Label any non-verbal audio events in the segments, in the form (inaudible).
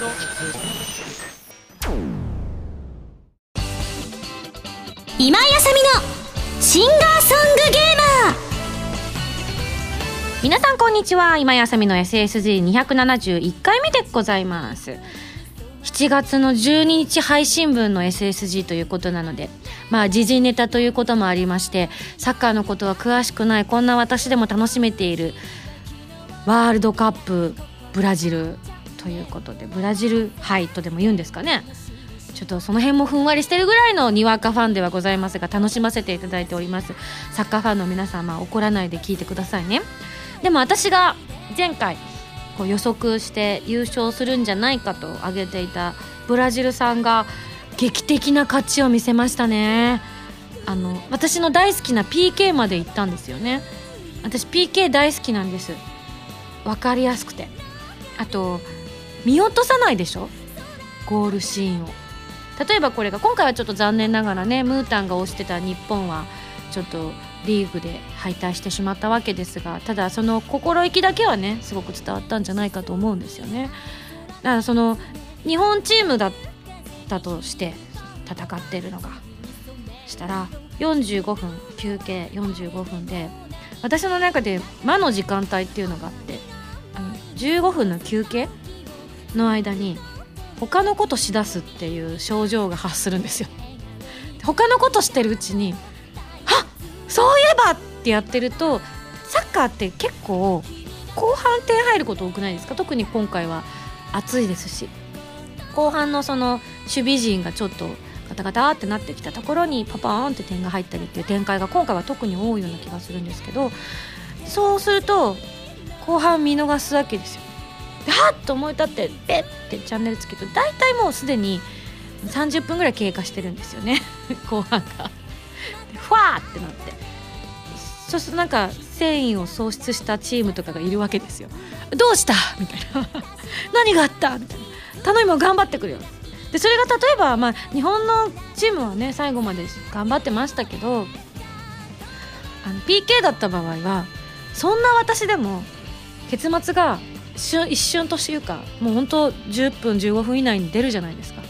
今井あさみのシンガーソングゲーマー。皆さんこんにちは。今井あさみの SSG271 回目でございます。7月の12日配信分の SSG ということなのでまあ時事ネタということもありましてサッカーのことは詳しくないこんな私でも楽しめているワールドカップブラジル。ということでブラジル杯とでも言うんですかね。ちょっとその辺もふんわりしてるぐらいのにわかファンではございますが楽しませていただいております。サッカーファンの皆様怒らないで聞いてくださいね。でも私が前回こう予測して優勝するんじゃないかと挙げていたブラジルさんが劇的な勝ちを見せましたね。あの私の大好きな PK まで行ったんですよね。私 PK 大好きなんです。分かりやすくて。あと見落とさないでしょ？ゴールシーンを。例えばこれが今回はちょっと残念ながらねムータンが推してた日本はちょっとリーグで敗退してしまったわけですがただその心意気だけはねすごく伝わったんじゃないかと思うんですよね。だからその日本チームだったとして戦ってるのがしたら45分休憩45分で私の中で魔の時間帯っていうのがあってあの15分の休憩の間に他のことしだすっていう症状が発するんですよ。他のことしてるうちに「あそういえば!」ってやってるとサッカーって結構後半点入ること多くないですか？特に今回は暑いですし。後半のその守備陣がちょっとガタガタってなってきたところにパパーンって点が入ったりっていう展開が今回は特に多いような気がするんですけどそうすると後半見逃すわけですよ。ではっと思い立ってペッてチャンネルつけると大体もうすでに30分ぐらい経過してるんですよね。(laughs) 後半が。でふわーってなって。そうするとなんか繊維を喪失したチームとかがいるわけですよ。どうした？みたいな。(laughs) 何があった？みたいな。頼みも頑張ってくるよ。でそれが例えば、まあ、日本のチームはね最後まで頑張ってましたけどあの PK だった場合はそんな私でも結末が瞬一瞬というかもう本当10分15分以内に出るじゃないですか。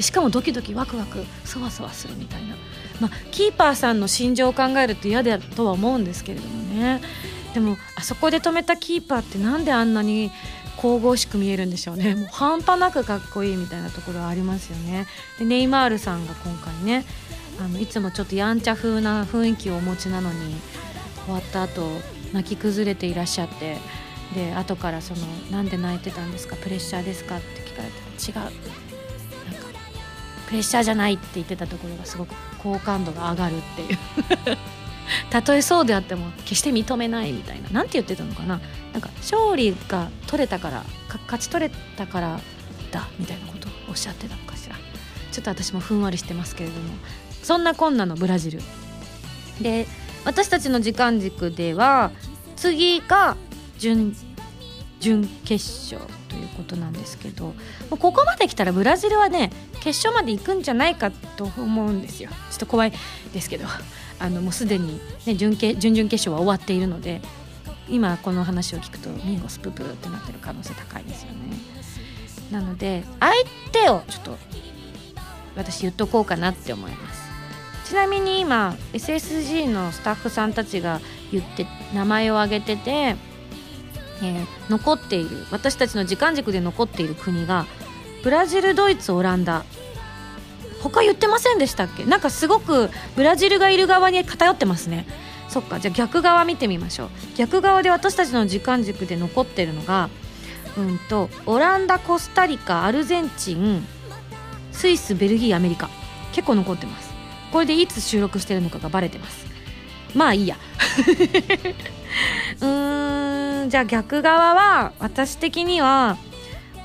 しかもドキドキワクワクそわそわするみたいな、まあ、キーパーさんの心情を考えると嫌だとは思うんですけれどもね。でもあそこで止めたキーパーってなんであんなに神々しく見えるんでしょうね。もう半端なくかっこいいみたいなところはありますよね。でネイマールさんが今回ねあのいつもちょっとやんちゃ風な雰囲気をお持ちなのに終わった後泣き崩れていらっしゃってで後からその「なんで泣いてたんですか？プレッシャーですか?」って聞かれたら「違う」なんか「プレッシャーじゃない」って言ってたところがすごく好感度が上がるっていう。(laughs) たとえそうであっても決して認めないみたいな。なんて言ってたのかな？なんか勝利が取れたから勝ち取れたからだみたいなことをおっしゃってたのかしら。ちょっと私もふんわりしてますけれども。そんなこんなのブラジル。で私たちの時間軸では次が準準決勝ということなんですけどここまで来たらブラジルはね決勝まで行くんじゃないかと思うんですよ。ちょっと怖いですけど。あのもうすでに、ね、準決準々決勝は終わっているので今この話を聞くとミンゴスププってなってる可能性高いですよね。なので相手をちょっと私言っとこうかなって思います。ちなみに今 SSG のスタッフさんたちが言って名前を挙げててえー、残っている私たちの時間軸で残っている国がブラジルドイツオランダ。他言ってませんでしたっけ？なんかすごくブラジルがいる側に偏ってますね。そっかじゃあ逆側見てみましょう。逆側で私たちの時間軸で残ってるのがうんとオランダコスタリカアルゼンチンスイスベルギーアメリカ。結構残ってます。これでいつ収録してるのかがバレてます。まあいいや。(laughs) (laughs) うーんじゃあ逆側は私的には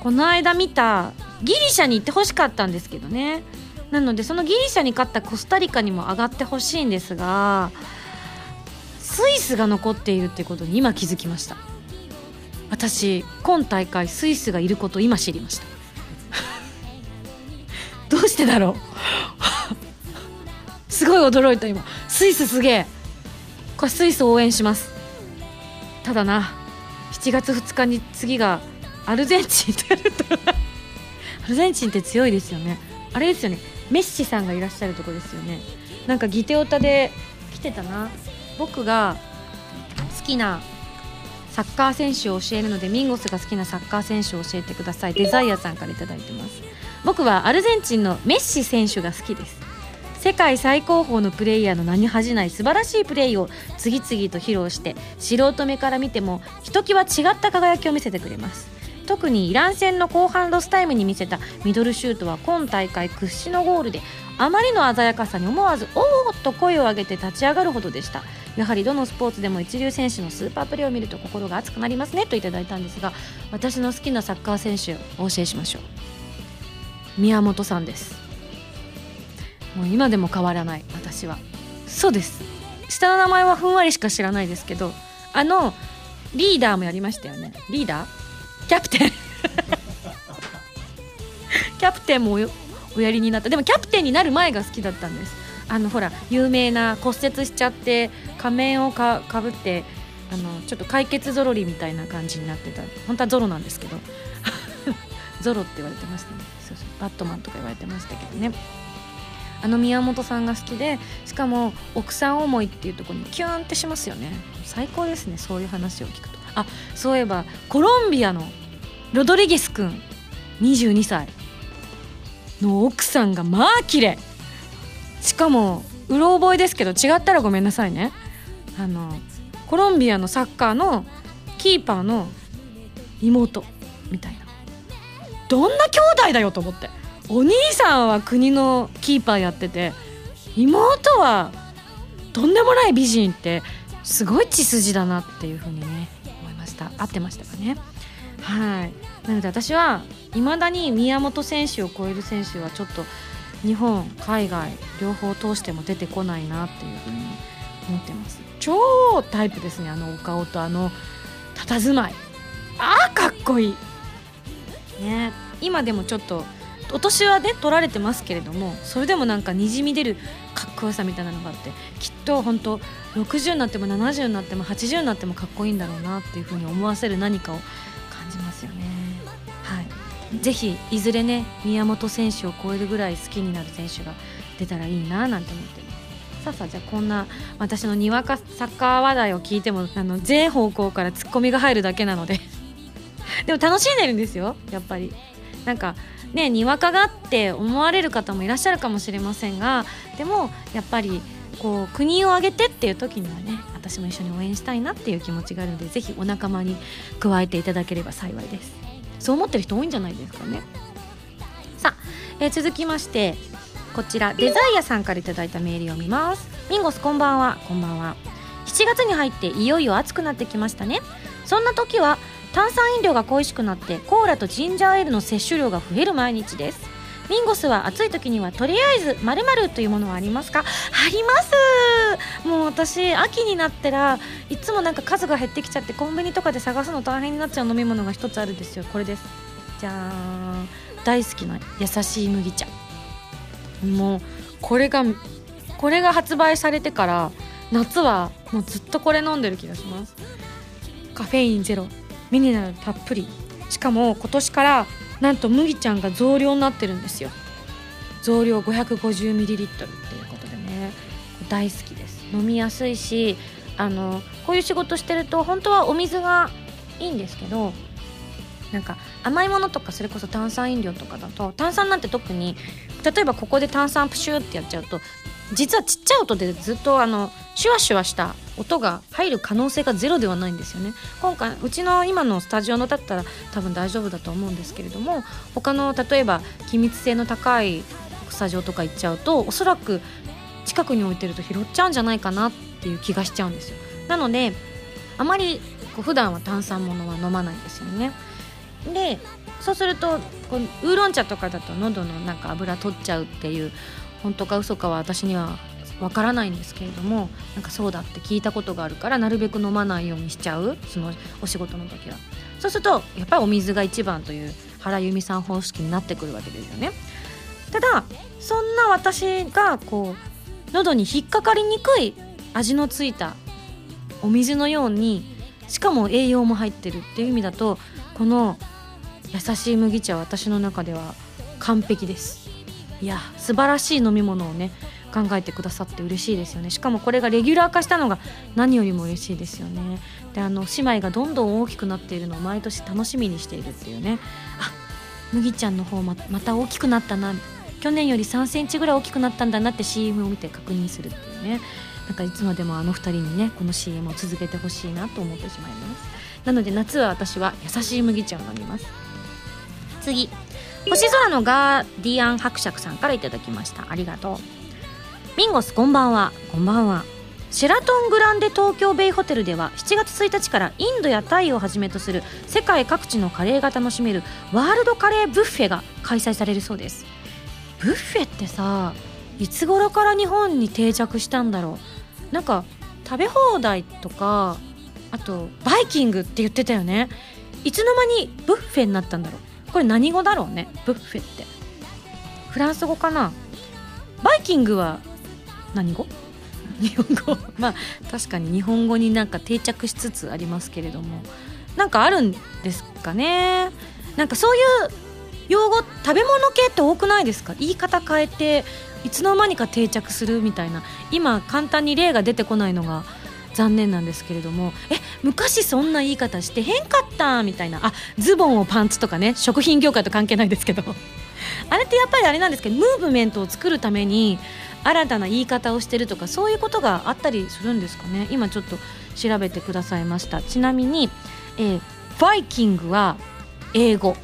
この間見たギリシャに行ってほしかったんですけどね。なのでそのギリシャに勝ったコスタリカにも上がってほしいんですがスイスが残っているってことに今気づきました。私今大会スイスがいることを今知りました。(laughs) どうしてだろう？(laughs) すごい驚いた今。スイスすげえ。これスイス応援します。ただな7月2日に次がアルゼンチンとやると。(laughs) アルゼンチンって強いですよね。あれですよね。メッシさんがいらっしゃるとこですよね。なんかギテオタで来てたな。僕が好きなサッカー選手を教えるのでミンゴスが好きなサッカー選手を教えてください。デザイアさんから頂いてます。僕はアルゼンチンのメッシ選手が好きです。世界最高峰のプレイヤーの名に恥じない素晴らしいプレーを次々と披露して素人目から見てもひときわ違った輝きを見せてくれます。特にイラン戦の後半ロスタイムに見せたミドルシュートは今大会屈指のゴールであまりの鮮やかさに思わず「おお!」と声を上げて立ち上がるほどでした。やはりどのスポーツでも一流選手のスーパープレーを見ると心が熱くなりますねといただいたんですが私の好きなサッカー選手お教えしましょう。宮本さんです。もう今でも変わらない私は。そうです。下の名前はふんわりしか知らないですけどあのリーダーもやりましたよね。リーダー？キャプテン。(laughs) キャプテンもおやりになった。でもキャプテンになる前が好きだったんです。あのほら有名な骨折しちゃって仮面をかぶってあのちょっと解決ゾロリみたいな感じになってた。本当はゾロなんですけど。(laughs) ゾロって言われてましたね。そうそう。バットマンとか言われてましたけどね。あの宮本さんが好きでしかも奥さん思いっていうところにキューンってしますよね。最高ですねそういう話を聞くと。あそういえばコロンビアのロドリゲス君22歳。の奥さんがまあ綺麗しかもうろ覚えですけど違ったらごめんなさいね。あのコロンビアのサッカーのキーパーの妹みたいな。どんな兄弟だよと思って。お兄さんは国のキーパーやってて妹はとんでもない美人ってすごい血筋だなっていうふうにね思いました。合ってましたかね？はい。なので私はいまだに宮本選手を超える選手はちょっと日本海外両方通しても出てこないなっていうふうに思ってます。超タイプですねあのお顔とあの佇まい。あーかっこいい。ね。今でもちょっとお年はね取られてますけれどもそれでもなんかにじみ出るかっこよさみたいなのがあってきっと本当60になっても70になっても80になってもかっこいいんだろうなっていうふうに思わせる何かを感じますよね。はい。ぜひいずれね宮本選手を超えるぐらい好きになる選手が出たらいいななんて思ってますさあさあじゃあこんな私のにわかサッカー話題を聞いてもあの全方向からツッコミが入るだけなので。(laughs) でも楽しんでるんですよやっぱり。なんかねにわかがって思われる方もいらっしゃるかもしれませんがでもやっぱりこう国を挙げてっていう時にはね私も一緒に応援したいなっていう気持ちがあるのでぜひお仲間に加えていただければ幸いです。そう思ってる人多いんじゃないですかね。さあ、えー続きましてこちらデザイアさんからいただいたメール読みます。ミンゴスこんばんは。こんばんは。7月に入っていよいよ暑くなってきましたね。そんな時は炭酸飲料が恋しくなってコーラとジンジャーエールの摂取量が増える毎日です。ミンゴスは暑い時にはとりあえず〇〇というものはありますか？あります。もう私秋になったらいつもなんか数が減ってきちゃってコンビニとかで探すの大変になっちゃう飲み物が一つあるんですよ。これです。じゃーん。大好きな優しい麦茶。もうこれがこれが発売されてから夏はもうずっとこれ飲んでる気がします。カフェインゼロ。ミネラルたっぷり。しかも今年からなんと麦ちゃんが増量になってるんですよ。増量 550ml っていうことでね。大好きです。飲みやすいしあのこういう仕事してると本当はお水がいいんですけどなんか甘いものとかそれこそ炭酸飲料とかだと炭酸なんて特に例えばここで炭酸プシューってやっちゃうと実はちっちゃい音でずっとあのシュワシュワした音が入る可能性がゼロではないんですよね。今回うちの今のスタジオのだったら多分大丈夫だと思うんですけれども他の例えば気密性の高いスタジオとか行っちゃうとおそらく近くに置いてると拾っちゃうんじゃないかなっていう気がしちゃうんですよ。なのであまりこう普段は炭酸ものは飲まないんですよね。でそうするとこうウーロン茶とかだと喉のなんか油取っちゃうっていう本当か嘘かは私にはわからないんですけれどもなんかそうだって聞いたことがあるからなるべく飲まないようにしちゃうそのお仕事の時は。そうするとやっぱりお水が一番という原由美さん方式になってくるわけですよね。ただそんな私がこう喉に引っかかりにくい味のついたお水のようにしかも栄養も入ってるっていう意味だとこの優しい麦茶は私の中では完璧です。いや素晴らしい飲み物をね考えてくださって嬉しいですよね。しかもこれがレギュラー化したのが何よりも嬉しいですよね。であの姉妹がどんどん大きくなっているのを毎年楽しみにしているっていうね。あ麦ちゃんの方また大きくなったな。去年より3センチぐらい大きくなったんだなって CM を見て確認するっていうね。なんかいつまでもあの2人にねこの CM を続けてほしいなと思ってしまいます。なので夏は私は優しい麦茶を飲みます。次。星空のガーディアン伯爵さんから頂きました。ありがとう。ミンゴスこんばんは。こんばんは。シェラトングランデ東京ベイホテルでは7月1日からインドやタイをはじめとする世界各地のカレーが楽しめるワールドカレーブッフェが開催されるそうです。ブッフェってさいつ頃から日本に定着したんだろう？なんか食べ放題とかあとバイキングって言ってたよね。いつの間にブッフェになったんだろう？これ何語だろうね？ブッフェって。フランス語かな？バイキングは何語？日本語。(laughs) まあ確かに日本語になんか定着しつつありますけれども。なんかあるんですかね？なんかそういう用語食べ物系って多くないですか？言い方変えていつの間にか定着するみたいな。今簡単に例が出てこないのが残念なんですけれどもえ昔そんな言い方してへんかったみたいなあズボンをパンツとかね食品業界と関係ないですけど (laughs) あれってやっぱりあれなんですけどムーブメントを作るために新たな言い方をしてるとかそういうことがあったりするんですかね？今ちょっと調べてくださいました。ちなみに、えー、バイキングは英語。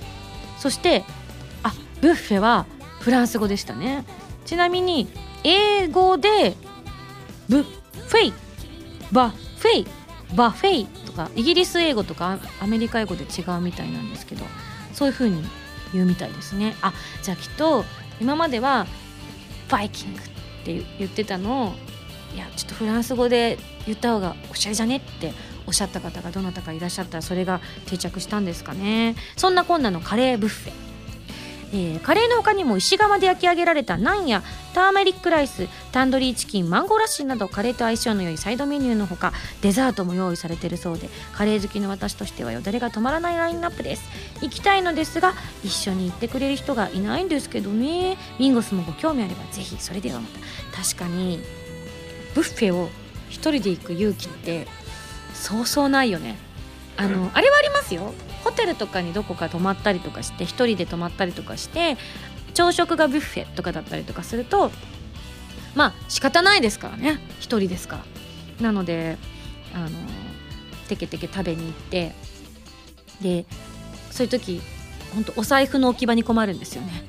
そしてあブッフェはフランス語でしたね。ちなみに英語で buffet buffet buffet とかイギリス英語とかアメリカ英語で違うみたいなんですけどそういう風に言うみたいですね。あじゃあきっと今まではバイキングって言ってたのをいやちょっとフランス語で言った方がおしゃれじゃねっておっしゃった方がどなたかいらっしゃったらそれが定着したんですかね。そんなこんなのカレーブッフェ。えー、カレーの他にも石窯で焼き上げられたナンやターメリックライスタンドリーチキンマンゴーラッシーなどカレーと相性の良いサイドメニューのほかデザートも用意されているそうでカレー好きの私としてはよだれが止まらないラインナップです。行きたいのですが一緒に行ってくれる人がいないんですけどね。ミンゴスもご興味あればぜひそれではまた。確かにブッフェを一人で行く勇気ってそうそうないよね。あのあれはありますよホテルとかにどこか泊まったりとかして1人で泊まったりとかして朝食がビュッフェとかだったりとかするとまあ仕方ないですからね。1人ですから。なのであのテケテケ食べに行ってでそういう時本当お財布の置き場に困るんですよね。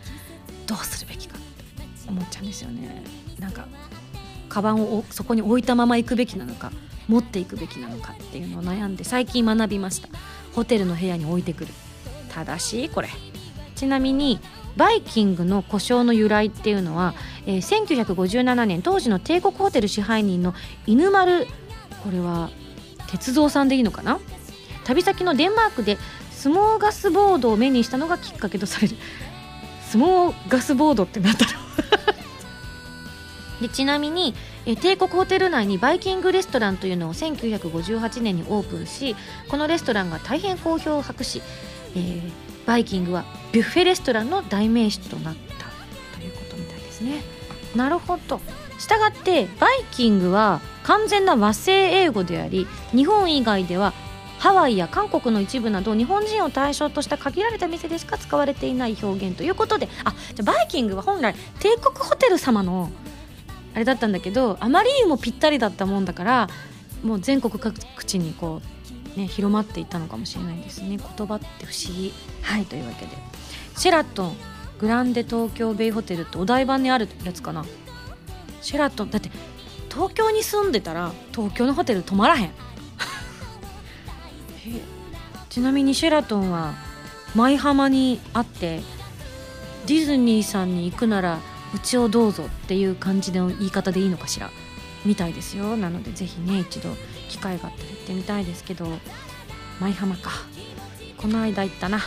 どうするべきかって思っちゃうんですよね。なんかカバンをそこに置いたまま行くべきなのか持っていくべきなのかっていうのを悩んで最近学びました。ホテルの部屋に置いてくる。正しいこれ。ちなみにバイキングの故障の由来っていうのは、えー、1957年当時の帝国ホテル支配人の犬丸これは鉄道さんでいいのかな？旅先のデンマークでスモーガスボードを目にしたのがきっかけとされる。スモーガスボードってなんだろう？でちなみにえ帝国ホテル内にバイキングレストランというのを1958年にオープンしこのレストランが大変好評を博し、えー、バイキングはビュッフェレストランの代名詞となったということみたいですね。なるほど。したがってバイキングは完全な和製英語であり日本以外ではハワイや韓国の一部など日本人を対象とした限られた店でしか使われていない表現ということであじゃバイキングは本来帝国ホテル様のあれだったんだけどあまりにもぴったりだったもんだからもう全国各地にこう、ね、広まっていったのかもしれないですね。言葉って不思議。はい。というわけで。シェラトングランデ東京ベイホテルってお台場にあるやつかな。シェラトンだって東京に住んでたら東京のホテル泊まらへん。(laughs) ちなみにシェラトンは舞浜にあってディズニーさんに行くならうちをどうぞっていう感じの言い方でいいのかしら？みたいですよ。なのでぜひね一度機会があったら行ってみたいですけど。舞浜か。この間行ったな。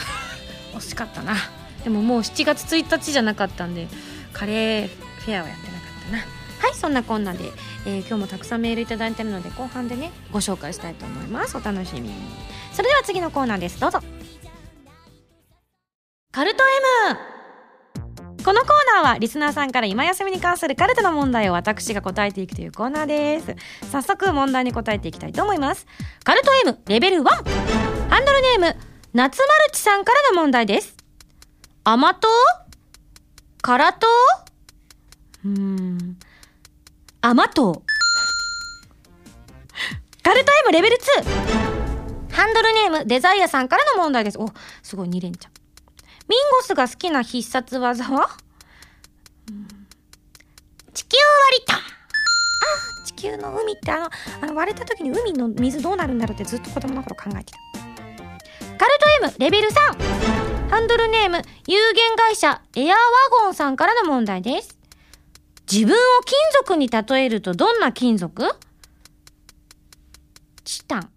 (laughs) 惜しかったな。でももう7月1日じゃなかったんでカレーフェアはやってなかったな。はいそんなこんなで、えー、今日もたくさんメールいただいてるので後半でねご紹介したいと思います。お楽しみに。それでは次のコーナーです。どうぞ。カルト M このコーナーはリスナーさんから今休みに関するカルトの問題を私が答えていくというコーナーです。早速問題に答えていきたいと思います。カルト M レベル1ハンドルネーム夏マルチさんからの問題です。甘党？辛党？うーん。甘党。カルト M レベル2ハンドルネームデザイアさんからの問題です。おすごい2連チャン。ミンゴスが好きな必殺技は？地球割りたあ地球の海ってあのあの割れた時に海の水どうなるんだろうってずっと子供の頃考えてた。カルト M レベル3ハンドルネーム有限会社エアワゴンさんからの問題です。自分を金属に例えるとどんな金属？チタン。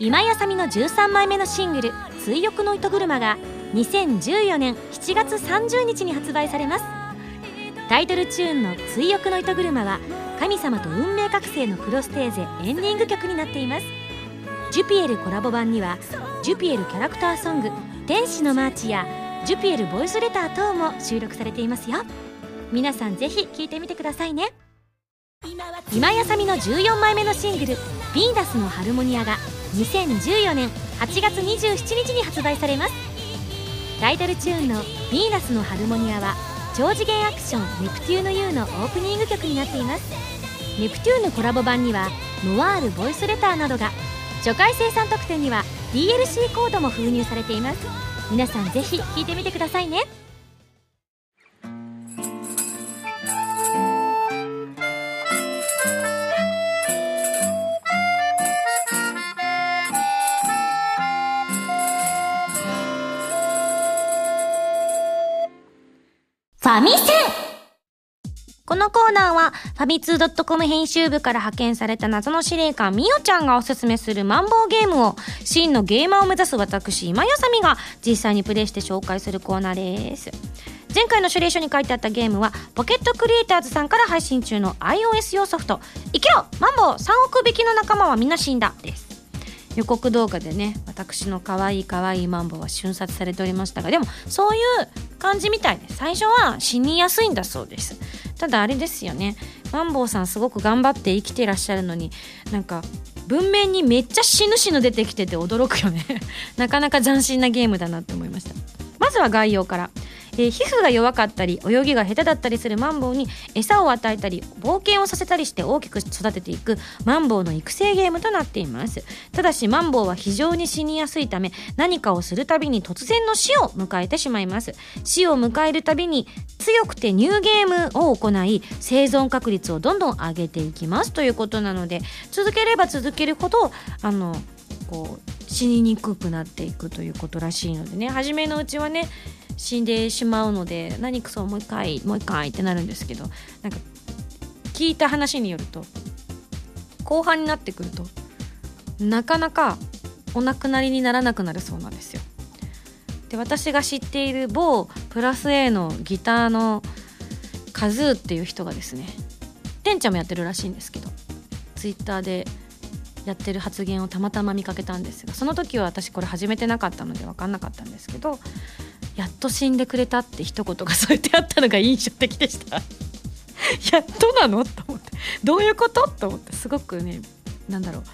今やさみの13枚目のシングル「追憶の糸車」が2014年7月30日に発売されます。タイトルチューンの「追憶の糸車」は神様と運命覚醒のクロステーゼエンディング曲になっています。ジュピエルコラボ版にはジュピエルキャラクターソング「天使のマーチ」やジュピエルボイスレター等も収録されていますよ。皆さんぜひ聴いてみてくださいね。今井麻美の14枚目のシングル「ヴィーナスのハルモニア」が2014年8月27日に発売されます。タイトルチューンの「ヴィーナスのハルモニア」は超次元アクション「ネプテューヌ U」のオープニング曲になっています。ネプテューヌコラボ版にはノワールボイスレターなどが初回生産特典には DLC コードも封入されています。皆さんぜひ聴いてみてくださいね。ファミセンこのコーナーは、ファミツー .com 編集部から派遣された謎の司令官、みおちゃんがおすすめするマンボウゲームを、真のゲーマーを目指す私、今やさみが実際にプレイして紹介するコーナーです。前回の指令書に書いてあったゲームは、ポケットクリエイターズさんから配信中の iOS 用ソフト、生きろマンボウ !3 億匹の仲間はみんな死んだです。予告動画でね私の可愛い可愛いマンボウは瞬殺されておりましたがでもそういう感じみたいで最初は死にやすいんだそうです。ただあれですよね。マンボウさんすごく頑張って生きてらっしゃるのになんか文面にめっちゃ死ぬ死ぬ出てきてて驚くよね。(laughs) なかなか斬新なゲームだなって思いました。まずは概要から。えー皮膚が弱かったり泳ぎが下手だったりするマンボウに餌を与えたり冒険をさせたりして大きく育てていくマンボウの育成ゲームとなっています。ただしマンボウは非常に死にやすいため何かをするたびに突然の死を迎えてしまいます。死を迎えるたびに強くてニューゲームを行い生存確率をどんどん上げていきます。ということなので続ければ続けるほどあのこう死ににくくなっていくということらしいのでね。初めのうちはね死んでしまうので何くそもう一回もう一回ってなるんですけどなんか聞いた話によると後半になってくるとなかなかお亡くなりにならなくなるそうなんですよ。で私が知っている某プラス A のギターのカズーっていう人がですねてんちゃんもやってるらしいんですけどツイッターでやってる発言をたまたま見かけたんですがその時は私これ始めてなかったので分かんなかったんですけどやっと死んでくれたって一言が添えてあったのが印象的でした。(laughs) やっとなの？と思って。どういうこと？と思って。すごくねなんだろう。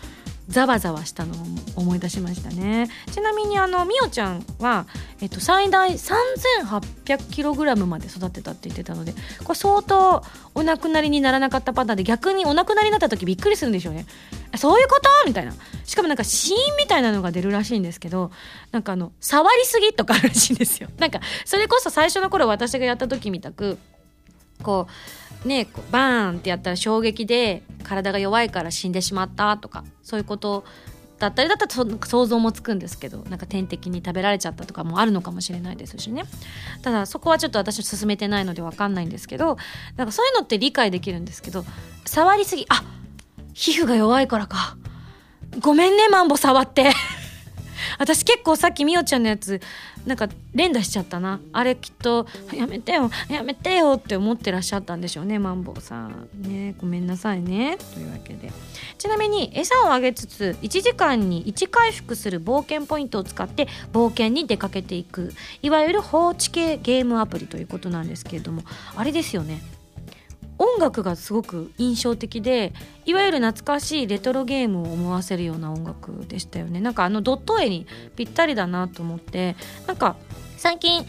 ざわざわしたのを思い出しましたね。ちなみにあのみおちゃんは、えっと、最大 3800kg まで育てたって言ってたのでこれ相当お亡くなりにならなかったパターンで逆にお亡くなりになった時びっくりするんでしょうね。そういうこと？みたいな。しかもなんか死因みたいなのが出るらしいんですけどなんかあの触りすぎとかあるらしいんですよ。なんかそれこそ最初の頃私がやった時みたくこうねバーンってやったら衝撃で体が弱いから死んでしまったとかそういうことだったりだったら想像もつくんですけどなんか天敵に食べられちゃったとかもあるのかもしれないですしね。ただそこはちょっと私進めてないので分かんないんですけどなんかそういうのって理解できるんですけど触りすぎあ皮膚が弱いからか。ごめんねマンボ触って。(laughs) 私結構さっきみおちゃんのやつなんか連打しちゃったな。あれきっとやめてよやめてよって思ってらっしゃったんでしょうねマンボウさん。ねごめんなさいね。というわけで。ちなみに餌をあげつつ1時間に1回復する冒険ポイントを使って冒険に出かけていく。いわゆる放置系ゲームアプリということなんですけれどもあれですよね。音楽がすごく印象的でいわゆる懐かしいレトロゲームを思わせるような音楽でしたよね。なんかあのドット絵にぴったりだなと思ってなんか最近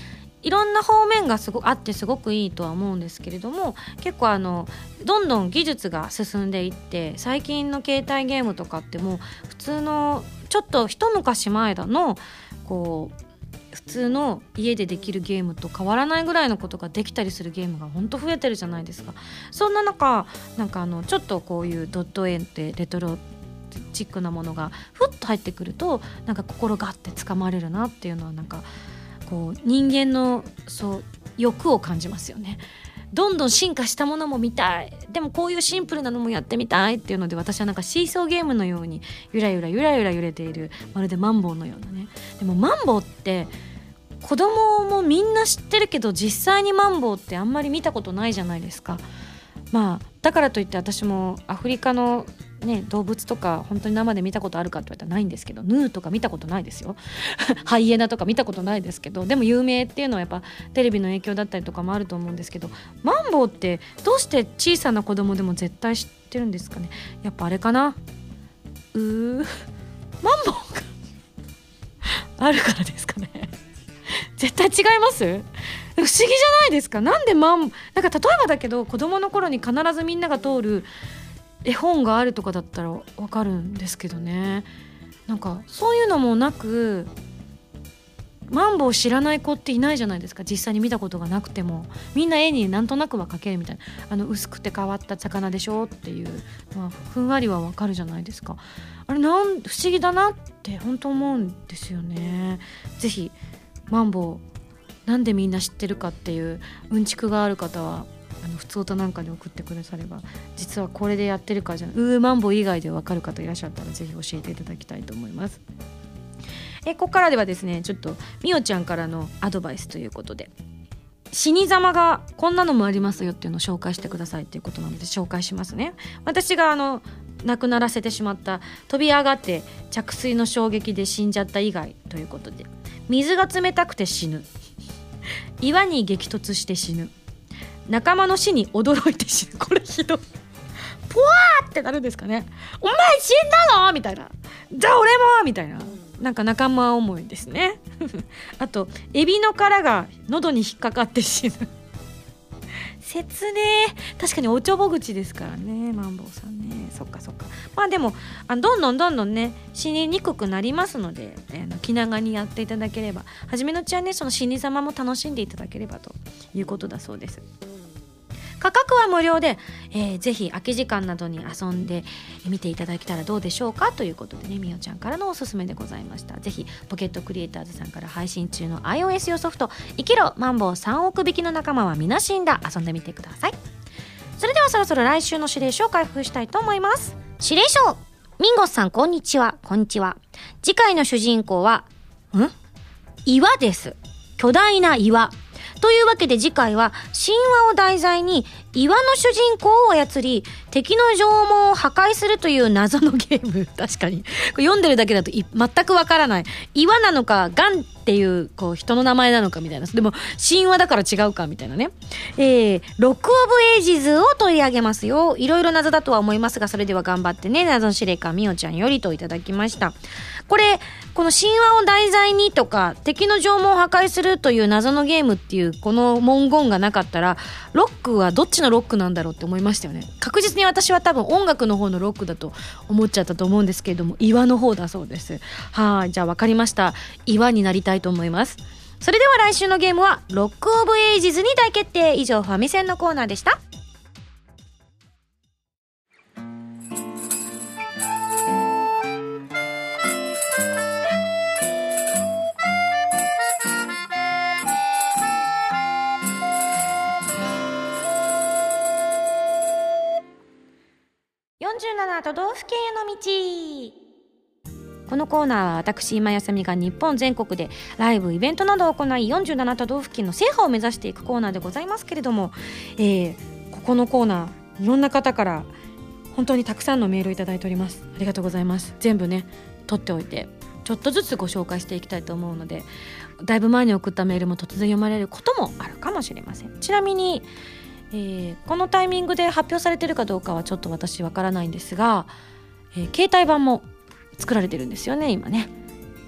いろんな方面がすごあってすごくいいとは思うんですけれども結構あのどんどん技術が進んでいって最近の携帯ゲームとかってもう普通のちょっと一昔前だのこう普通の家でできるゲームと変わらないぐらいのことができたりするゲームがほんと増えてるじゃないですかそんな中なんかあのちょっとこういうドット絵ってレトロチックなものがふっと入ってくるとなんか心がってつかまれるなっていうのはなんかこう人間のそう欲を感じますよね。どんどん進化したものも見たい。でもこういうシンプルなのもやってみたいっていうので私はなんかシーソーゲームのようにゆらゆらゆらゆら揺れているまるでマンボウのようなね。でもマンボウって子供もみんな知ってるけど実際にマンボウってあんまり見たことないじゃないですか。まあだからといって私もアフリカのね、動物とか本当に生で見たことあるかって言われたらないんですけどヌーとか見たことないですよ。(laughs) ハイエナとか見たことないですけどでも有名っていうのはやっぱテレビの影響だったりとかもあると思うんですけどマンボウってどうして小さな子供でも絶対知ってるんですかね？やっぱあれかな？うー。マンボウが (laughs) あるからですかね？(laughs) 絶対違います？不思議じゃないですか？なんでマンなんか例えばだけど子供の頃に必ずみんなが通る絵本があるとかだったらわかるんですけどね。なんかそういうのもなくマンボウ知らない子っていないじゃないですか。実際に見たことがなくても。みんな絵になんとなくは描けるみたいな。あの薄くて変わった魚でしょっていう、まあ、ふんわりはわかるじゃないですか。あれなん不思議だなって本当思うんですよね。ぜひマンボウなんでみんな知ってるかっていううんちくがある方はあの普通歌なんかに送ってくだされば実はこれでやってるかじゃない。うーマンボ以外で分かる方いらっしゃったらぜひ教えていただきたいと思います。えここからではですねちょっとみおちゃんからのアドバイスということで死に様がこんなのもありますよっていうのを紹介してくださいっていうことなので紹介しますね。私があの亡くならせてしまった飛び上がって着水の衝撃で死んじゃった以外ということで水が冷たくて死ぬ。岩に激突して死ぬ。仲間の死に驚いて死ぬ。これひどい。ポワーってなるんですかね。お前死んだの？みたいな。じゃあ俺も？みたいな。なんか仲間思いですね。(laughs) あとエビの殻が喉に引っかかって死ぬ。切ね。確かにおちょぼ口ですからねマンボウさんね。そっかそっか。まあでもあどんどんどんどんね死ににくくなりますので、えー、気長にやっていただければ初めのうちはねその死に様も楽しんでいただければということだそうです。価格は無料で、えー、ぜひ空き時間などに遊んでみていただけたらどうでしょうかということでねみおちゃんからのおすすめでございました。ぜひポケットクリエイターズさんから配信中の iOS 用ソフト「生きろマンボウ3億匹の仲間は皆死んだ」遊んでみてください。それではそろそろ来週の指令書を開封したいと思います。指令書。ミンゴスさんこんにちは。こんにちは。次回の主人公はん？岩です。巨大な岩。というわけで次回は神話を題材に岩の主人公を操り敵の縄文を破壊するという謎のゲーム。(laughs) 確かに。これ読んでるだけだと全くわからない。岩なのかガンっていうこう人の名前なのかみたいな。でも神話だから違うかみたいなね。えー、ロック・オブ・エイジズを取り上げますよ。いろいろ謎だとは思いますがそれでは頑張ってね謎の司令官みおちゃんよりといただきました。これこの神話を題材にとか敵の城門を破壊するという謎のゲームっていうこの文言がなかったらロックはどっちのロックなんだろうって思いましたよね。確実に私は多分音楽の方のロックだと思っちゃったと思うんですけれども岩の方だそうです。はいじゃあ分かりました。岩になりたいと思います。それでは来週のゲームはロックオブエイジズに大決定。以上ファミセンのコーナーでした。47都道府県への道。このコーナーは私今やさみが日本全国でライブイベントなどを行い47都道府県の制覇を目指していくコーナーでございますけれども、えー、ここのコーナーいろんな方から本当にたくさんのメールをいただいております。ありがとうございます。全部ね取っておいてちょっとずつご紹介していきたいと思うのでだいぶ前に送ったメールも突然読まれることもあるかもしれません。ちなみに、えー、このタイミングで発表されてるかどうかはちょっと私わからないんですが、えー、携帯版も作られてるんですよね今ね。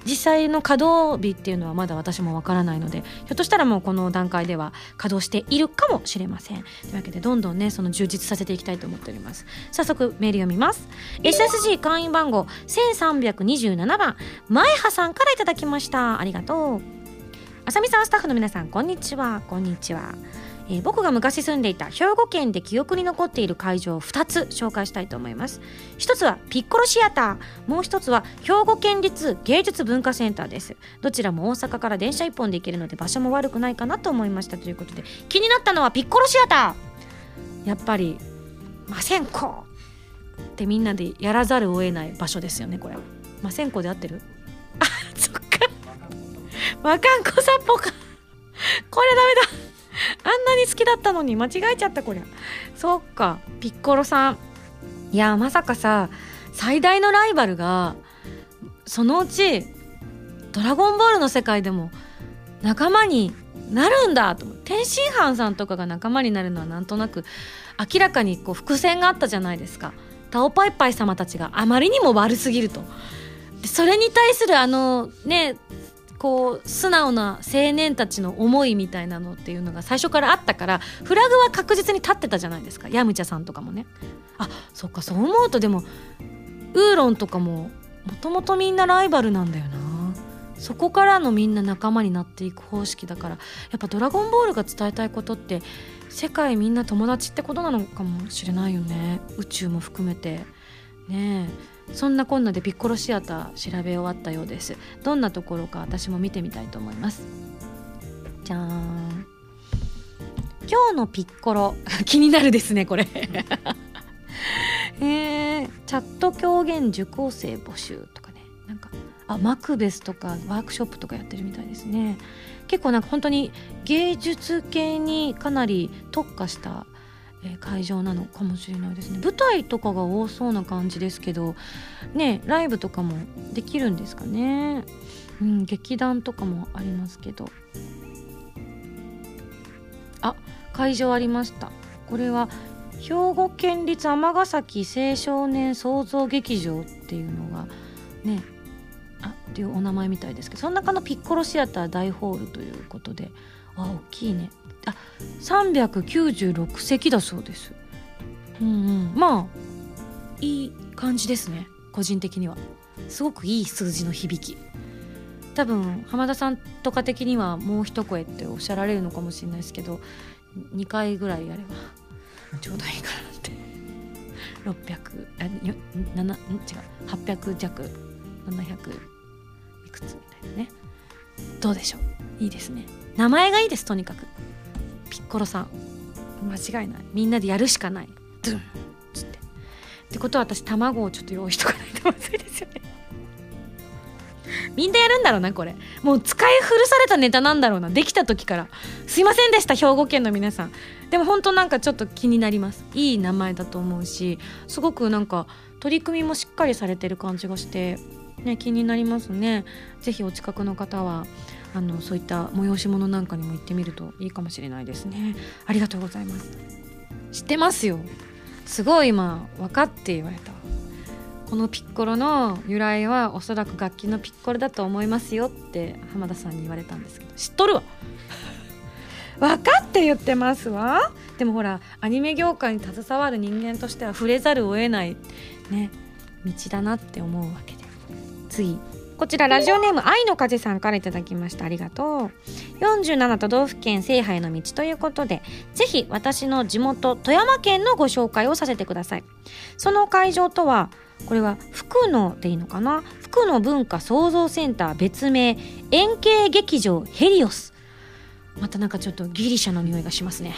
実際の稼働日っていうのはまだ私もわからないのでひょっとしたらもうこの段階では稼働しているかもしれません。というわけでどんどんねその充実させていきたいと思っております。早速メール読みます。SSG 会員番号1327番前葉さんからいただきました。ありがとう。あさみさんスタッフの皆さんこんにちは。こんにちはえー、僕が昔住んでいた兵庫県で記憶に残っている会場を2つ紹介したいと思います。1つはピッコロシアター。もう1つは兵庫県立芸術文化センターです。どちらも大阪から電車1本で行けるので場所も悪くないかなと思いましたということで気になったのはピッコロシアター。やっぱりマセンコ。ってみんなでやらざるを得ない場所ですよねこれ。マセンコで合ってる？あそっか。マカンコサポか。これダメだ。あんなに好きだったのに間違えちゃったこりゃ。そっか。ピッコロさん。いやまさかさ最大のライバルがそのうち「ドラゴンボール」の世界でも仲間になるんだと天津飯さんとかが仲間になるのはなんとなく明らかにこう伏線があったじゃないですか。タオパイパイ様たちがあまりにも悪すぎると。それに対するあのねこう素直な青年たちの思いみたいなのっていうのが最初からあったからフラグは確実に立ってたじゃないですか。ヤムチャさんとかもね。あそっかそう思うとでもウーロンとかももともとみんなライバルなんだよな。そこからのみんな仲間になっていく方式だからやっぱ「ドラゴンボール」が伝えたいことって世界みんな友達ってことなのかもしれないよね。宇宙も含めて。ねえ。そんなこんなでピッコロシアター調べ終わったようです。どんなところか私も見てみたいと思います。じゃーん。今日のピッコロ。(laughs) 気になるですねこれ。えー、チャット狂言受講生募集とかね。なんかあマクベスとかワークショップとかやってるみたいですね。結構なんか本当に芸術系にかなり特化したえ会場なのかもしれないですね。舞台とかが多そうな感じですけどねライブとかもできるんですかね。うん劇団とかもありますけど。あ会場ありました。これは兵庫県立尼崎青少年創造劇場っていうのがねあっていうお名前みたいですけどその中のピッコロシアター大ホールということであ大きいね。あ396席だそうです。うんうん。まあいい感じですね。個人的には。すごくいい数字の響き。多分浜田さんとか的にはもう一声っておっしゃられるのかもしれないですけど2回ぐらいやれば (laughs) ちょうどいいかなって。600あ7違う。800弱。700いくつみたいなね。どうでしょう？いいですね名前がいいですとにかく。ピッコロさん。間違いない。みんなでやるしかない。ドゥン。つって。ってことは私卵をちょっと用意しとかないとまずいですよね。みんなやるんだろうなこれ。もう使い古されたネタなんだろうな。できた時から。すいませんでした兵庫県の皆さん。でも本当なんかちょっと気になります。いい名前だと思うしすごくなんか取り組みもしっかりされてる感じがしてね気になりますね。是非お近くの方は。あのそういった催し物なんかにも行ってみるといいかもしれないですね。ありがとうございます。知ってますよ。すごい今分かって言われた。このピッコロの由来はおそらく楽器のピッコロだと思いますよって浜田さんに言われたんですけど。知っとるわ。(laughs) 分かって言ってますわ。でもほらアニメ業界に携わる人間としては触れざるを得ないね道だなって思うわけで。次こちらラジオネーム愛の風さんからいただきました。ありがとう。47都道府県制覇への道ということでぜひ私の地元富山県のご紹介をさせてください。その会場とはこれは福野でいいのかな？福野文化創造センター別名円形劇場ヘリオス。またなんかちょっとギリシャの匂いがしますね。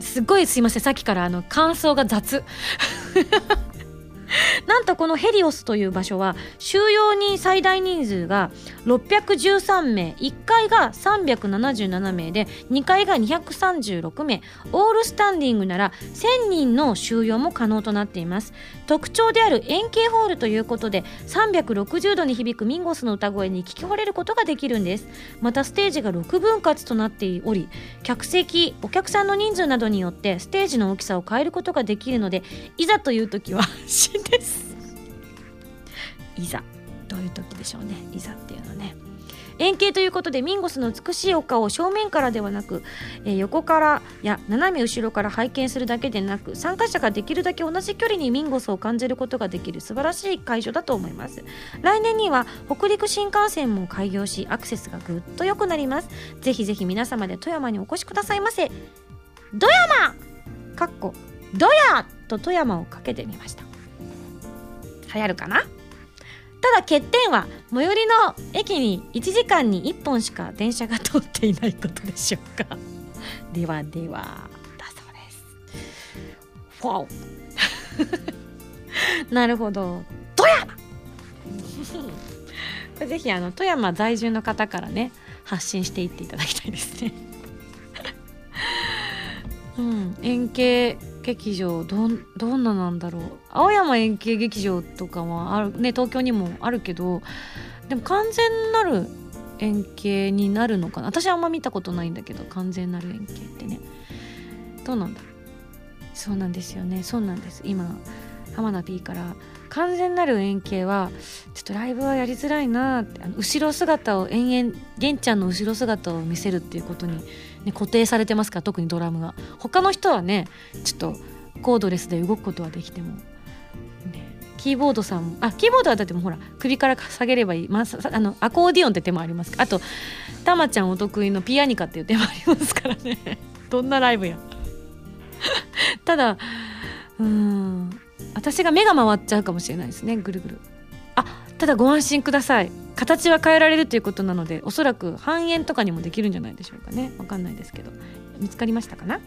すっごいすいません。さっきからあの感想が雑。(laughs) なんとこのヘリオスという場所は収容人最大人数が613名1階が377名で2階が236名。オールスタンディングなら1000人の収容も可能となっています。特徴である円形ホールということで360度に響くミンゴスの歌声に聞き惚れることができるんです。またステージが6分割となっており客席お客さんの人数などによってステージの大きさを変えることができるのでいざという時は (laughs) です。いざどういう時でしょうね。いざっていうのね。円形ということでミンゴスの美しいお顔を正面からではなく、えー、横からや斜め後ろから拝見するだけでなく参加者ができるだけ同じ距離にミンゴスを感じることができる素晴らしい会場だと思います。来年には北陸新幹線も開業しアクセスがぐっと良くなります。ぜひぜひ皆様で富山にお越しくださいませ。富山！かっこどやと富山をかけてみました。流行るかな？ただ欠点は最寄りの駅に1時間に1本しか電車が通っていないことでしょうか？(laughs) ではではだそうです。フォーなるほど。富山 (laughs) ぜひあの富山在住の方からね発信していっていただきたいですね。うん円形劇場どんどんななんだろう。青山円形劇場とかはあるね東京にもあるけどでも完全なる円形になるのかな。私はあんま見たことないんだけど完全なる円形ってね。どうなんだろう。そうなんですよね。そうなんです。今浜田 P から完全なる円形はちょっとライブはやりづらいなってあの後ろ姿を延々玄ちゃんの後ろ姿を見せるっていうことにね、固定されてますから特にドラムが。他の人はねちょっとコードレスで動くことはできても、ね、キーボードさんあキーボードはだってもほら首から下げればいい、まあ、あのアコーディオンって手もあります。あとたまちゃんお得意のピアニカっていう手もありますからね。(laughs) どんなライブや。(laughs) ただうん私が目が回っちゃうかもしれないですね。ぐるぐる。ただご安心ください。形は変えられるということなのでおそらく半円とかにもできるんじゃないでしょうかね。わかんないですけど。見つかりましたかな？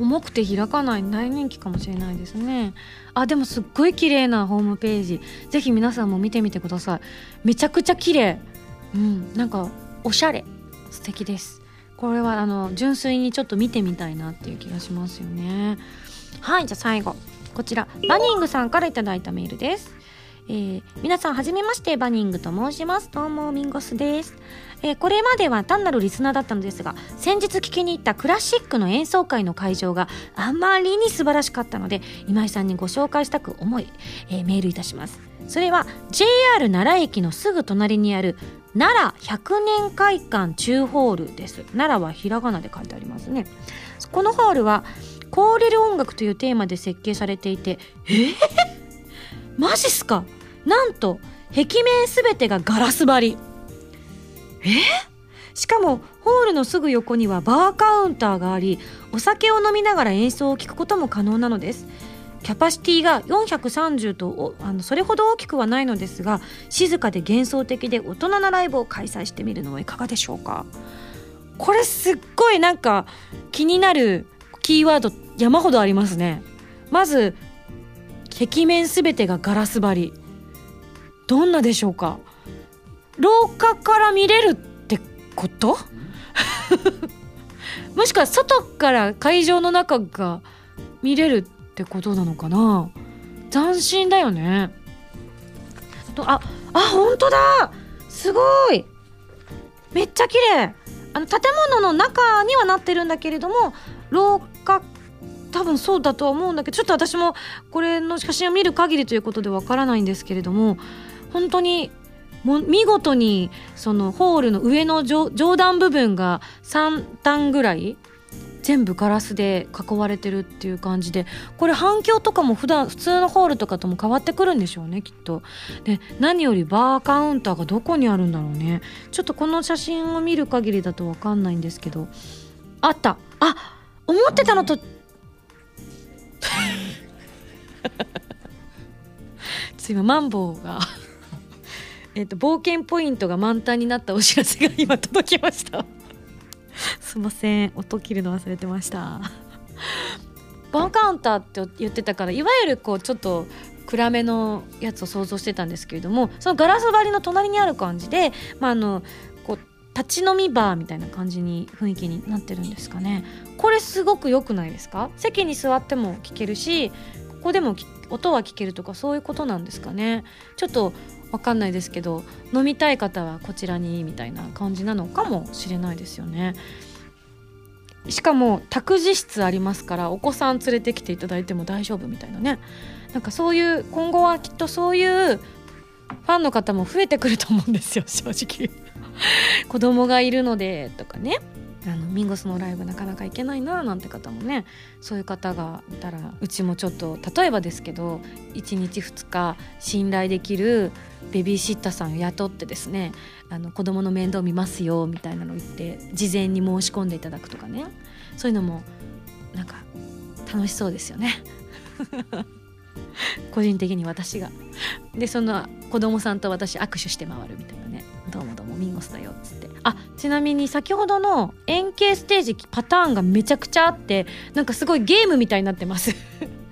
重くて開かない。大人気かもしれないですね。あでもすっごい綺麗なホームページ。ぜひ皆さんも見てみてください。めちゃくちゃ綺麗。うん。なんかおしゃれ。素敵です。これはあの純粋にちょっと見てみたいなっていう気がしますよね。はいじゃあ最後。こちら。バニングさんから頂いたメールです。えー、皆さんはじめましてバニングと申します。どうもミンゴスです、えー、これまでは単なるリスナーだったのですが先日聞きに行ったクラシックの演奏会の会場があまりに素晴らしかったので今井さんにご紹介したく思い、えー、メールいたします。それは JR 奈良駅のすぐ隣にある奈良百年会館中ホールです。奈良はひらがなで書いてありますね。このホールはコーレル音楽というテーマで設計されていてえー、マジっすか？なんと壁面すべてがガラス張り。え？しかもホールのすぐ横にはバーカウンターがありお酒を飲みながら演奏を聴くことも可能なのです。キャパシティが430とあのそれほど大きくはないのですが静かで幻想的で大人なライブを開催してみるのはいかがでしょうか？これすっごいなんか気になるキーワード山ほどありますね。まず壁面すべてがガラス張り。どんなでしょうか？廊下から見れるってこと？(laughs) もしくは外から会場の中が見れるってことなのかな？斬新だよね。ああ本当だ！すごい！めっちゃ綺麗！あの建物の中にはなってるんだけれども廊多分そうだとは思うんだけどちょっと私もこれの写真を見る限りということでわからないんですけれども本当にも見事にそのホールの上の上段部分が3段ぐらい全部ガラスで囲われてるっていう感じでこれ反響とかも普段普通のホールとかとも変わってくるんでしょうねきっと。で何よりバーカウンターがどこにあるんだろうね。ちょっとこの写真を見る限りだと分かんないんですけど。あった。あ思ってたのと (laughs) 今マンボウが (laughs) えっと冒険ポイントが満タンになったお知らせが今届きました。(laughs) すいません。音切るの忘れてました。バーカウンターって言ってたからいわゆるこうちょっと暗めのやつを想像してたんですけれどもそのガラス張りの隣にある感じで、まあ、あのこう立ち飲みバーみたいな感じに雰囲気になってるんですかね。これすごく良くないですか？席に座っても聞けるしここでも音は聞けるとかそういうことなんですかね。ちょっと分かんないですけど飲みたい方はこちらにみたいな感じなのかもしれないですよね。しかも託児室ありますからお子さん連れてきていただいても大丈夫みたいなね。なんかそういう今後はきっとそういうファンの方も増えてくると思うんですよ正直。子供がいるのでとかね。あのミンゴスのライブなかなか行けないななんて方もねそういう方がいたらうちもちょっと例えばですけど1日2日信頼できるベビーシッターさんを雇ってですねあの子供の面倒見ますよみたいなのを言って事前に申し込んでいただくとかね。そういうのもなんか楽しそうですよね。(laughs) 個人的に私が。でその子供さんと私握手して回るみたいなね。どうもどうもミンゴスだよっつって。あちなみに先ほどの円形ステージパターンがめちゃくちゃあってなんかすごいゲームみたいになってます。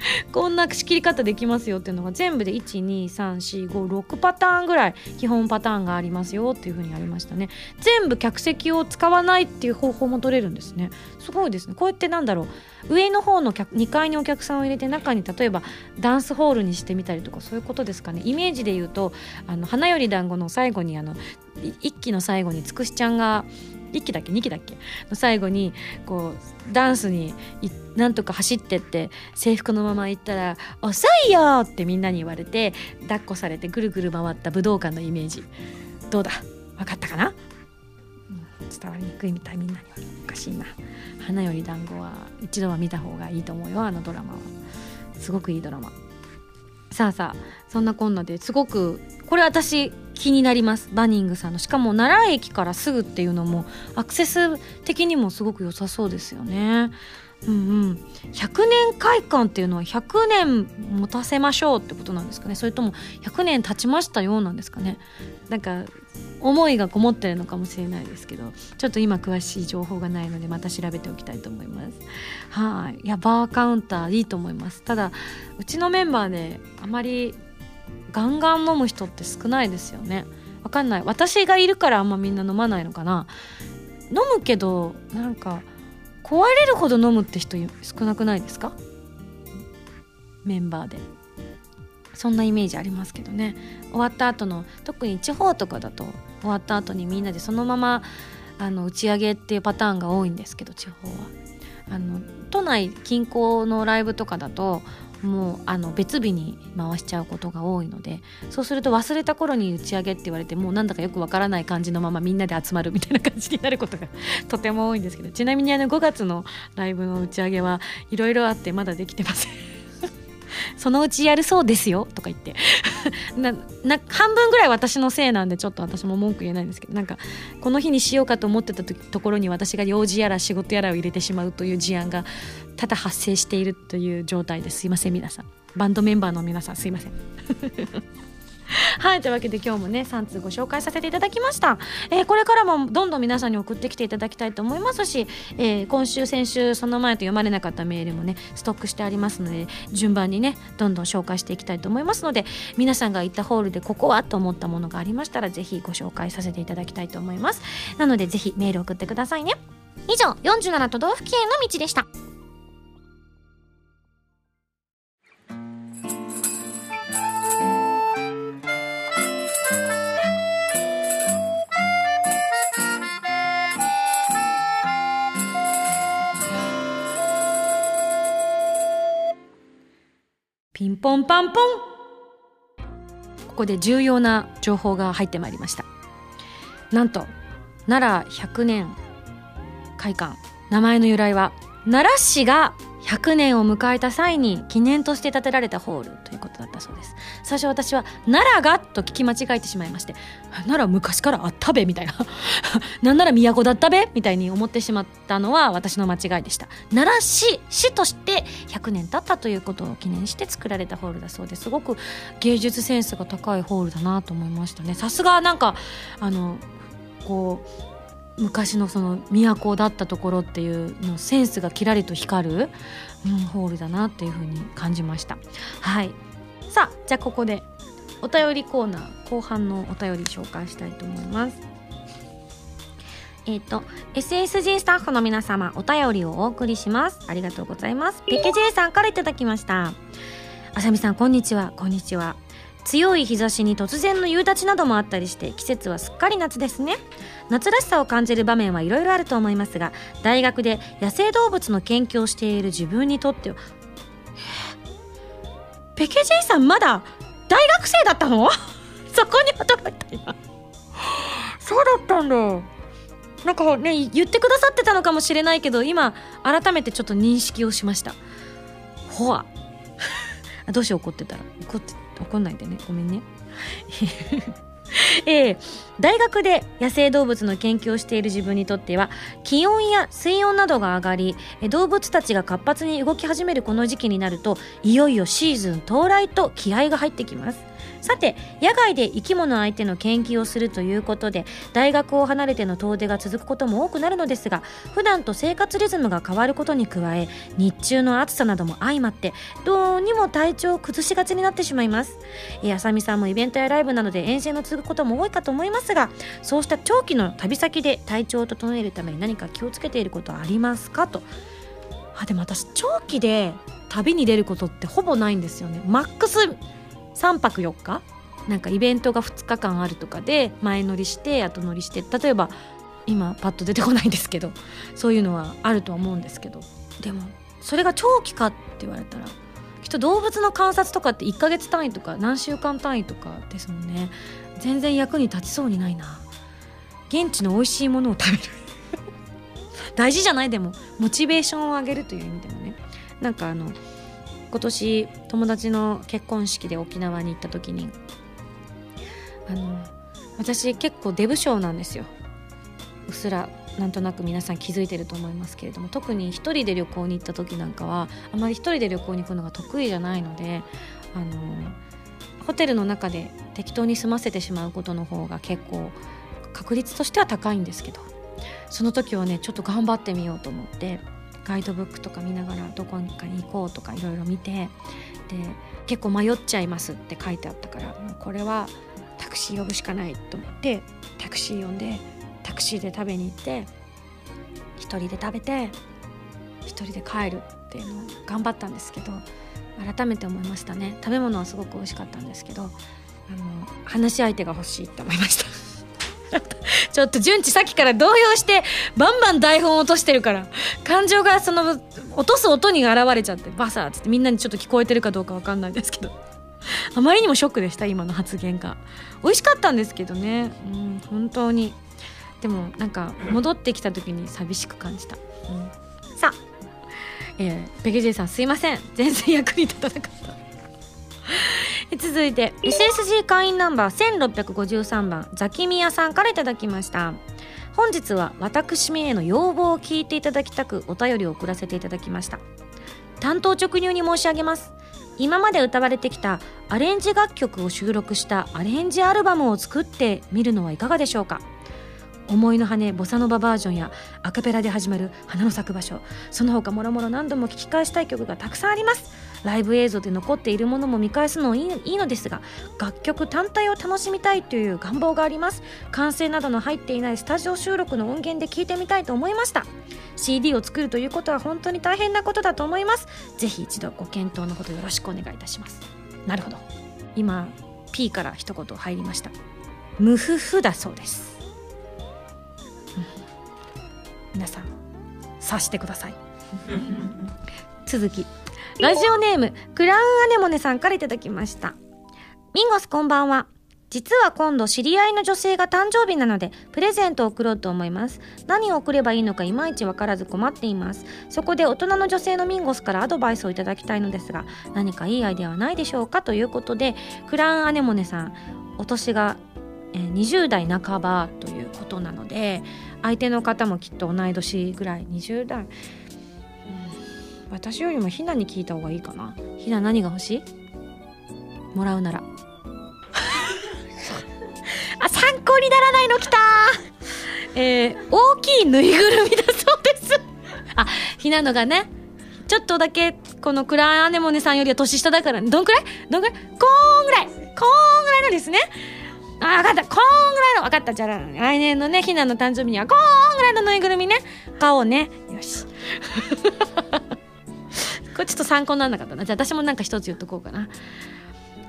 (laughs) こんな仕切り方できますよっていうのが全部で12345パターンぐらい基本パターンがありますよっていうふうにありましたね。全部客席を使わないっていう方法も取れるんですね。すごいですね。こうやってなんだろう。上の方の2階にお客さんを入れて中に例えばダンスホールにしてみたりとかそういうことですかね。イメージで言うと「あの花より団子の最後にあの一期の最後につくしちゃんが1期だっけ2期だっけ？の最後にこうダンスになんとか走ってって制服のまま行ったら「遅いよ!」ってみんなに言われて抱っこされてぐるぐる回った武道館のイメージ。どうだ？分かったかな、うん、伝わりにくいみたいみんなには。おかしいな。花より団子は一度は見た方がいいと思うよあのドラマは。すごくいいドラマ。さあさあそんなこんなですごくこれ私気になります。バニングさんの。しかも奈良駅からすぐっていうのもアクセス的にもすごく良さそうですよね。うんうん。100年会館っていうのは100年持たせましょうってことなんですかね。それとも100年経ちましたようなんですかね。なんか思いがこもってるのかもしれないですけどちょっと今詳しい情報がないのでまた調べておきたいと思います。はい。いやバーカウンターいいと思います。ただうちのメンバーであまりガンガン飲む人って少ないですよね。わかんない。私がいるからあんまみんな飲まないのかな。飲むけどなんか壊れるほど飲むって人少なくないですか？メンバーで。そんなイメージありますけどね。終わった後の特に地方とかだと終わった後にみんなでそのままあの打ち上げっていうパターンが多いんですけど地方は。あの都内近郊のライブとかだともうあの別日に回しちゃうことが多いのでそうすると忘れた頃に打ち上げって言われてもうなんだかよくわからない感じのままみんなで集まるみたいな感じになることがとても多いんですけどちなみにあの5月のライブの打ち上げはいろいろあってまだできてません。そのうちやるそうですよとか言って。(laughs) な半分ぐらい私のせいなんでちょっと私も文句言えないんですけどなんかこの日にしようかと思ってたところに私が用事やら仕事やらを入れてしまうという事案がただ発生しているという状態ですいません皆さん。バンドメンバーの皆さんすいません。(laughs) (laughs) はいというわけで今日もね3通ご紹介させていただきました、えー、これからもどんどん皆さんに送ってきていただきたいと思いますし、えー、今週先週その前と読まれなかったメールもねストックしてありますので順番にねどんどん紹介していきたいと思いますので皆さんが行ったホールでここはと思ったものがありましたらぜひご紹介させていただきたいと思います。なのでぜひメール送ってくださいね。以上47都道府県の道でした。ピンポンパンポン。ここで重要な情報が入ってまいりました。なんと奈良100年会館名前の由来は奈良市が100年を迎えた際に記念として建てられたホールということだったそうです。最初私は奈良がと聞き間違えてしまいまして奈良昔からあったべみたいな。(laughs) なんなら都だったべみたいに思ってしまったのは私の間違いでした。奈良市市として100年経ったということを記念して作られたホールだそうですごく芸術センスが高いホールだなと思いましたね。さすがなんかあのこう昔のその都だったところっていうのセンスがキラリと光る、うん、ホールだなっていうふうに感じました。はい。さあじゃあここでお便りコーナー後半のお便り紹介したいと思います。えっ、と SSG スタッフの皆様お便りをお送りします。ありがとうございます。ペケ J さんからいただきました。あさみさんこんにちは。こんにちは強い日差しに突然の夕立などもあったりして季節はすっかり夏ですね。夏らしさを感じる場面はいろいろあると思いますが大学で野生動物の研究をしている自分にとってはペケ J さんまだ大学生だったの？(laughs) そこに驚いた今？そうだったんだ。なんかね言ってくださってたのかもしれないけど今改めてちょっと認識をしました。ほわ。(laughs) どうしよう怒ってたら。怒って怒んないでね。ごめんね。(laughs) えー、大学で野生動物の研究をしている自分にとっては気温や水温などが上がり動物たちが活発に動き始めるこの時期になるといよいよシーズン到来と気合が入ってきます。さて野外で生き物相手の研究をするということで大学を離れての遠出が続くことも多くなるのですが普段と生活リズムが変わることに加え日中の暑さなども相まってどうにも体調を崩しがちになってしまいます。あさみさんもイベントやライブなどで遠征の続くことも多いかと思いますがそうした長期の旅先で体調を整えるために何か気をつけていることはありますかと。あでも私長期で旅に出ることってほぼないんですよね。マックス3泊4日？なんかイベントが2日間あるとかで前乗りして後乗りして。例えば今パッと出てこないんですけどそういうのはあるとは思うんですけど。でもそれが長期かって言われたらきっと動物の観察とかって1ヶ月単位とか何週間単位とかですもんね。全然役に立ちそうにないな。現地の美味しいものを食べる。(laughs) 大事じゃない？でもモチベーションを上げるという意味でもね。なんかあの今年友達の結婚式で沖縄に行った時にあの私結構デブ症なんですよ。うっすらなんとなく皆さん気づいてると思いますけれども特に一人で旅行に行った時なんかはあまり一人で旅行に行くのが得意じゃないのであのホテルの中で適当に済ませてしまうことの方が結構確率としては高いんですけどその時はねちょっと頑張ってみようと思ってガイドブックとか見ながらどこかに行こうとかいろいろ見てで結構迷っちゃいますって書いてあったからもうこれはタクシー呼ぶしかないと思ってタクシー呼んでタクシーで食べに行って1人で食べて1人で帰るっていうのを頑張ったんですけど改めて思いましたね。食べ物はすごく美味しかったんですけどあの話し相手が欲しいって思いました。(laughs) ちょっと順次さっきから動揺してバンバン台本落としてるから。感情がその落とす音に現れちゃってバサッつってみんなにちょっと聞こえてるかどうか分かんないですけど。あまりにもショックでした今の発言が。美味しかったんですけどね。うん本当に。でもなんか戻ってきた時に寂しく感じた、うん、さあ、えー、ペケジェイさんすいません。全然役に立たなかった。(laughs) 続いて SSG 会員ナンバー1653番ザキミヤさんから頂きました。本日は私めへの要望を聞いていただきたくお便りを送らせていただきました。担当直入に申し上げます。今まで歌われてきたアレンジ楽曲を収録したアレンジアルバムを作ってみるのはいかがでしょうか？思いの羽ボサノババージョンやアカペラで始まる花の咲く場所。その他もろもろ何度も聴き返したい曲がたくさんあります。ライブ映像で残っているものも見返すのいいのですが楽曲単体を楽しみたいという願望があります。完成などの入っていないスタジオ収録の音源で聴いてみたいと思いました。CD を作るということは本当に大変なことだと思います。ぜひ一度ご検討のほどよろしくお願いいたします。なるほど。今 P から一言入りました。無夫婦だそうです。皆さん察してください。(laughs) 続き。ラジオネームクラウンアネモネさんから頂きました。ミンゴスこんばんは。実は今度知り合いの女性が誕生日なのでプレゼントを贈ろうと思います。何を贈ればいいのかいまいちわからず困っています。そこで大人の女性のミンゴスからアドバイスをいただきたいのですが何かいいアイデアはないでしょうかということでクラウンアネモネさんお年が20代半ばということなので相手の方もきっと同い年ぐらい20代、うん、私よりもひなに聞いた方がいいかな。ひな何が欲しい？もらうなら。(laughs) あ参考にならないのきた。えー、大きいぬいぐるみだそうです。あひなのがねちょっとだけこのクラアネモネさんよりは年下だからねどんくらい？どんくらい？こーんぐらい。こーんぐらいのですね。あ分かった。こんぐらいの分かったじゃあ来年のねひなの誕生日にはこんぐらいのぬいぐるみね。買おうね。よし。(laughs) これちょっと参考にならなかったな。じゃあ私もなんか一つ言っとこうかな。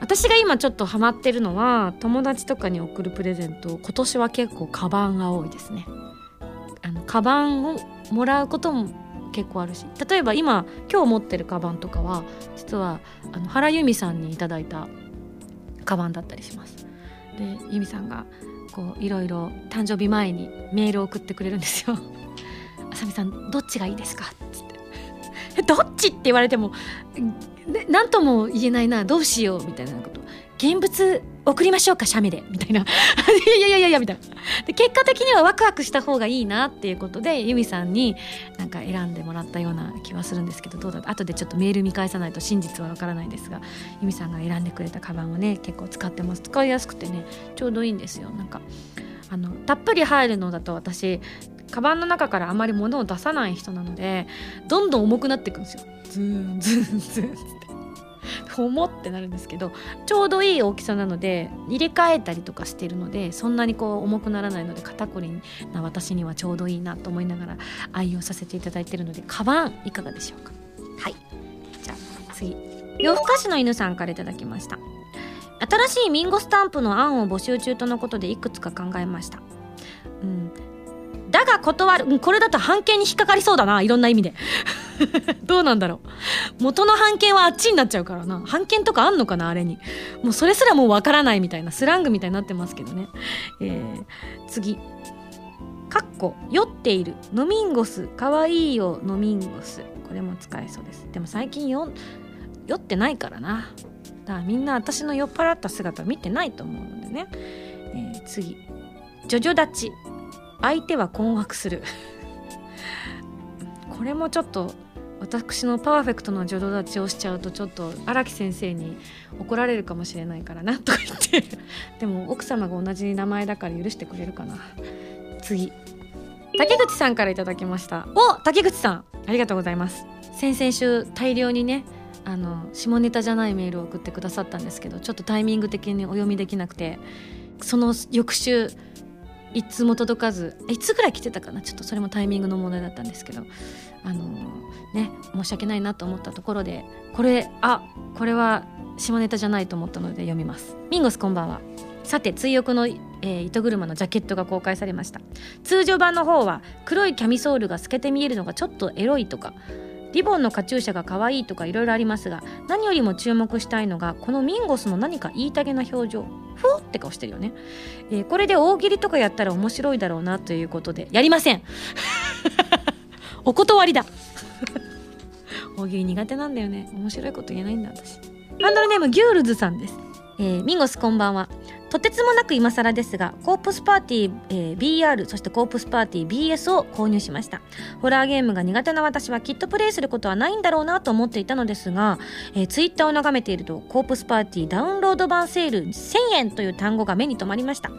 私が今ちょっとハマってるのは友達とかに送るプレゼント今年は結構カバンが多いですね。あのカバンをもらうことも結構あるし。例えば今今日持ってるカバンとかは実はあの原由美さんにいただいたカバンだったりします。で由美さんがこういろいろ誕生日前にメールを送ってくれるんですよ「(laughs) あさみさんどっちがいいですか?」っつって「(laughs) どっち?」って言われても何とも言えないなどうしようみたいなこと現物送りましょうか写メでみたいな。(laughs) いやいやいやいやみたいな。で結果的にはワクワクした方がいいなっていうことで由美さんになんか選んでもらったような気はするんですけどどうだ後でちょっとメール見返さないと真実はわからないですが由美さんが選んでくれたカバンをね結構使ってます。使いやすくてねちょうどいいんですよ。なんかあのたっぷり入るのだと私カバンの中からあまり物を出さない人なのでどんどん重くなっていくんですよ。ズンズンズン。重ってなるんですけどちょうどいい大きさなので入れ替えたりとかしてるのでそんなにこう重くならないので肩こりな私にはちょうどいいなと思いながら愛用させていただいてるのでカバンいかがでしょうか？はい。じゃあ次。夜更かしの犬さんから頂きました。新しいミンゴスタンプの案を募集中とのことでいくつか考えました。うん。だが断る、これだと判件に引っかかりそうだな。いろんな意味で。(laughs) どうなんだろう。元の判件はあっちになっちゃうからな。判件とかあんのかなあれに。もうそれすらもうわからないみたいなスラングみたいになってますけどね。えー、次。かっこ酔っている。ノミンゴスかわいいよノミンゴスこれも使えそうです。でも最近よ酔ってないからな。だからみんな私の酔っ払った姿見てないと思うのでね、えー、次。ジョジョ立ち。相手は困惑する。(laughs) これもちょっと私のパーフェクトなジョド立ちをしちゃうとちょっと荒木先生に怒られるかもしれないからなとか言って。(laughs) でも奥様が同じ名前だから許してくれるかな。次。竹口さんから頂きました。お竹口さん。ありがとうございます。先々週大量にねあの下ネタじゃないメールを送ってくださったんですけどちょっとタイミング的にお読みできなくてその翌週いつも届かずいつぐらい来てたかな？ちょっとそれもタイミングの問題だったんですけど。あのね申し訳ないなと思ったところでこれあこれは下ネタじゃないと思ったので読みます。ミンゴスこんばんは。さて追憶の、えー、糸車のジャケットが公開されました。通常版の方は黒いキャミソールが透けて見えるのがちょっとエロいとかリボンのカチューシャが可愛いとかいろいろありますが何よりも注目したいのがこのミンゴスの何か言いたげな表情。ふーって顔してるよね、えー、これで大喜利とかやったら面白いだろうなということでやりません。(laughs) お断りだ。(laughs) 大喜利苦手なんだよね。面白いこと言えないんだ私。ハンドルネームギュールズさんです、えー、ミンゴスこんばんは。とてつもなく今更ですが、コープスパーティー、えー、BR、そしてコープスパーティー BS を購入しました。ホラーゲームが苦手な私はきっとプレイすることはないんだろうなと思っていたのですが、えー、ツイッターを眺めていると、コープスパーティーダウンロード版セール1000円という単語が目に留まりました。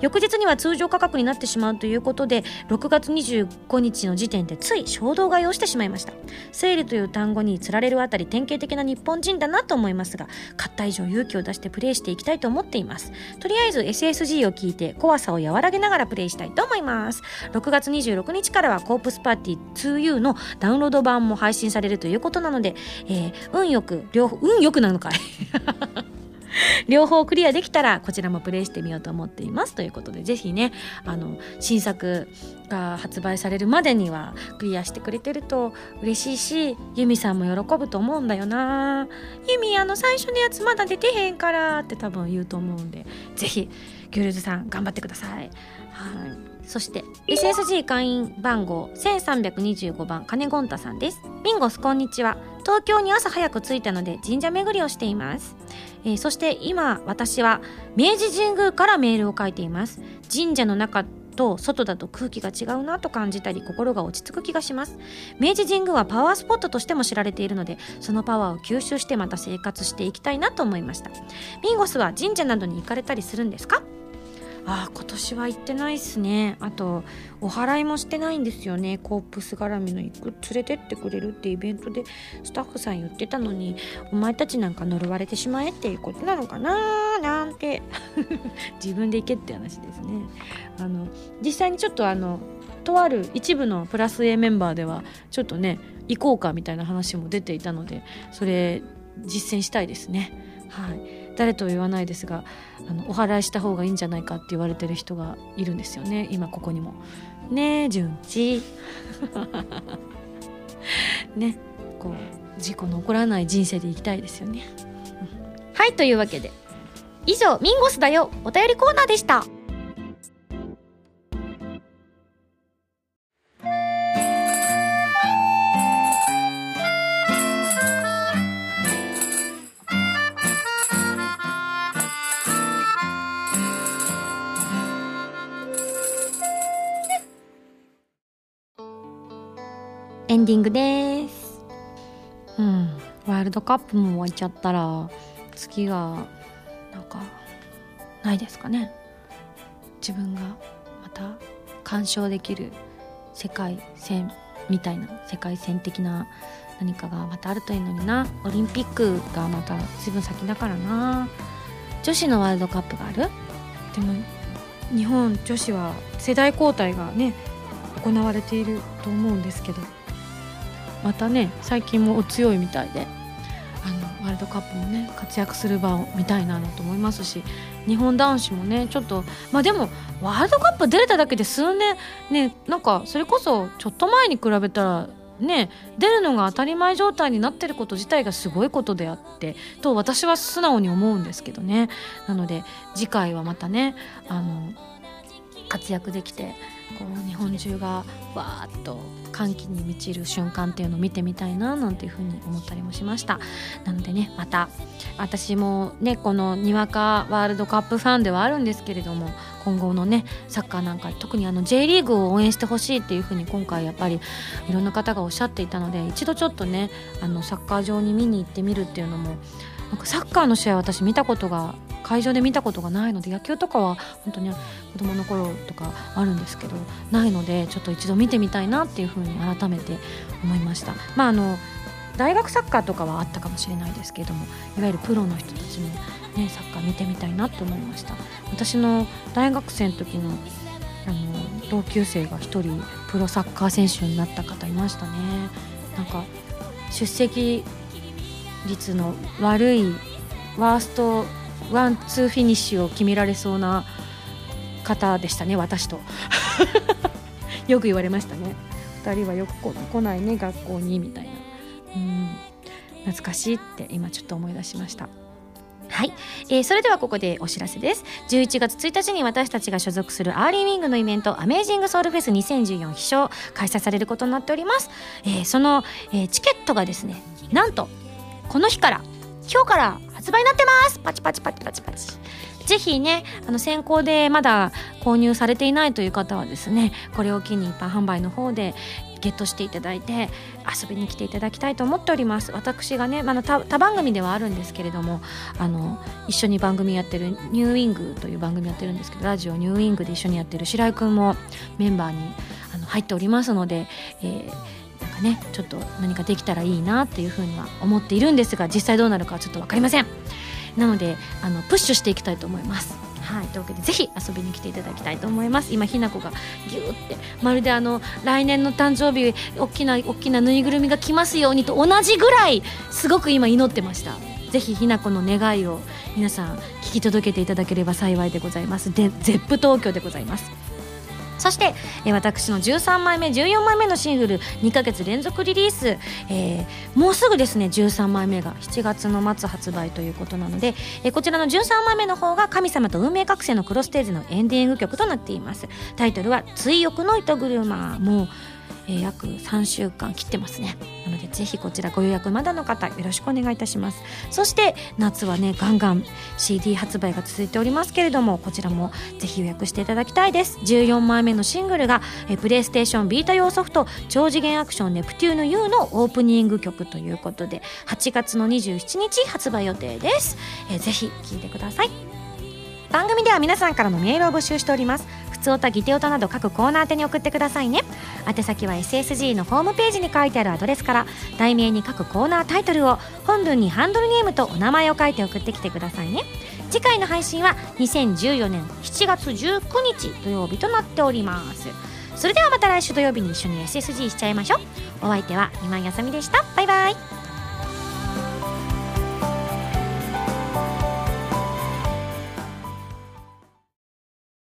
翌日には通常価格になってしまうということで、6月25日の時点でつい衝動買いをしてしまいました。セールという単語につられるあたり典型的な日本人だなと思いますが、買った以上勇気を出してプレイしていきたいと思っています。とりあえず SSG を聞いて怖さを和らげながらプレイしたいと思います。6月26日からはコープスパーティー 2U のダウンロード版も配信されるということなので、えー、運よく両方運よくなのかい。(laughs) 両方クリアできたらこちらもプレイしてみようと思っています。ということでぜひねあの新作が発売されるまでにはクリアしてくれてると嬉しいしユミさんも喜ぶと思うんだよな。ユミあの最初のやつまだ出てへんからって多分言うと思うんでぜひギュルズさん頑張ってください。はい。そして SSG 会員番号1325番金ゴンタさんです。ミンゴスこんにちは。東京に朝早く着いたので神社巡りをしています。えー、そして今私は明治神宮からメールを書いています。神社の中と外だと空気が違うなと感じたり心が落ち着く気がします。明治神宮はパワースポットとしても知られているのでそのパワーを吸収してまた生活していきたいなと思いました。ミンゴスは神社などに行かれたりするんですか？ああ今年は行ってないっすね。あとお祓いもしてないんですよね。コープス絡みの行く連れてってくれるってイベントでスタッフさん言ってたのにお前たちなんか呪われてしまえっていうことなのかな？なんて。(laughs) 自分で行けって話ですね。あの実際にちょっとあのとある一部のプラス A メンバーではちょっとね行こうかみたいな話も出ていたのでそれ実践したいですね。はい。誰とは言わないですがあのお祓いした方がいいんじゃないかって言われてる人がいるんですよね。今ここにも。ねえ順次 (laughs) ね。こう事故の起こらない人生でいきたいですよね。はいというわけで。以上ミンゴスだよ。お便りコーナーでした。ンディングです。うん。ワールドカップも終わっちゃったら次がなんかないですかね。自分がまた鑑賞できる世界戦みたいな世界戦的な何かがまたあるといいのにな。オリンピックがまた随分先だからな。女子のワールドカップがある？でも日本女子は世代交代がね行われていると思うんですけど。またね最近もお強いみたいであのワールドカップもね活躍する場を見たいなと思いますし日本男子もねちょっとまあでもワールドカップ出れただけで数年ねなんかそれこそちょっと前に比べたらね出るのが当たり前状態になってること自体がすごいことであってと私は素直に思うんですけどね。なので次回はまたねあの活躍できてこう日本中がわーっと歓喜に満ちる瞬間っていうのを見てみたいななんていうふうに思ったりもしました。なのでねまた私もねこのにわかワールドカップファンではあるんですけれども今後のねサッカーなんか特にあの J リーグを応援してほしいっていうふうに今回やっぱりいろんな方がおっしゃっていたので一度ちょっとねあのサッカー場に見に行ってみるっていうのもなんかサッカーの試合私見たことが会場で見たことがないので野球とかは本当に子供の頃とかあるんですけどないのでちょっと一度見てみたいなっていうふうに改めて思いました。まああの大学サッカーとかはあったかもしれないですけれどもいわゆるプロの人たちの、ね、サッカー見てみたいなと思いました。私の大学生の時のあの同級生が1人プロサッカー選手になった方いましたね。なんか出席率の悪いワーストワンツーフィニッシュを決められそうな方でしたね私と。(laughs) よく言われましたね。2人はよく来ないね学校にみたいな。うん。懐かしいって今ちょっと思い出しました。はい、えー、それではここでお知らせです。11月1日に私たちが所属するアーリーウィングのイベントアメージングソウルフェス2014飛翔開催されることになっております、えー、その、えー、チケットがですねなんとこの日から今日から発売になってます。パチパチパチパチパチ。ぜひねあの先行でまだ購入されていないという方はですねこれを機に一般販売の方でゲットしていただいて遊びに来ていただきたいと思っております。私がね、まあ、他番組ではあるんですけれどもあの一緒に番組やってる「ニューウィング」という番組やってるんですけどラジオ「ニューウィング」で一緒にやってる白井君もメンバーにあの入っておりますので、えーかねちょっと何かできたらいいなっていうふうには思っているんですが実際どうなるかはちょっと分かりません。なのであのプッシュしていきたいと思います。はい、というわけでぜひ遊びに来ていただきたいと思います。今ひなこがギューってまるであの来年の誕生日大きな大きなぬいぐるみが来ますようにと同じぐらいすごく今祈ってました。ぜひひなこの願いを皆さん聞き届けていただければ幸いでございます。で ZEP 東京でございますそして、えー、私の13枚目14枚目のシングル2ヶ月連続リリース、えー、もうすぐですね13枚目が7月の末発売ということなので、えー、こちらの13枚目の方が神様と運命覚醒のクロステージのエンディング曲となっています。タイトルは「追憶の糸車」もうえー、約3週間切ってますね。なのでぜひこちらご予約まだの方よろしくお願いいたします。そして夏はねガンガン CD 発売が続いておりますけれどもこちらもぜひ予約していただきたいです。14枚目のシングルが、えー、プレイステーションビータ用ソフト超次元アクションネプテューヌ U のオープニング曲ということで8月の27日発売予定です、えー、ぜひ聴いてください。番組では皆さんからのメールを募集しております。普通歌ギテオタなど各コーナー宛てに送ってくださいね。宛先は SSG のホームページに書いてあるアドレスから題名に各コーナータイトルを本文にハンドルネームとお名前を書いて送ってきてくださいね。次回の配信は2014年7月19日土曜日となっております。それではまた来週土曜日に一緒に SSG しちゃいましょう。お相手は今井あさみでした。バイバイ。